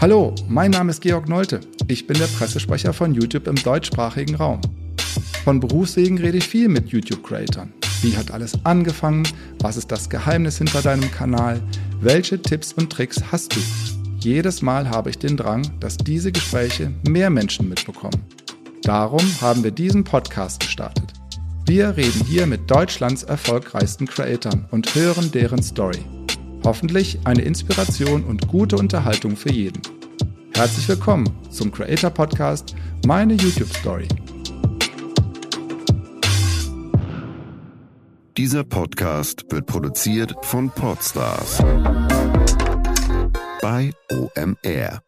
Hallo, mein Name ist Georg Nolte. Ich bin der Pressesprecher von YouTube im deutschsprachigen Raum. Von Berufswegen rede ich viel mit YouTube-Creatern. Wie hat alles angefangen? Was ist das Geheimnis hinter deinem Kanal? Welche Tipps und Tricks hast du? Jedes Mal habe ich den Drang, dass diese Gespräche mehr Menschen mitbekommen. Darum haben wir diesen Podcast gestartet. Wir reden hier mit Deutschlands erfolgreichsten Creatoren und hören deren Story. Hoffentlich eine Inspiration und gute Unterhaltung für jeden. Herzlich willkommen zum Creator Podcast Meine YouTube Story. Dieser Podcast wird produziert von Podstars bei OMR.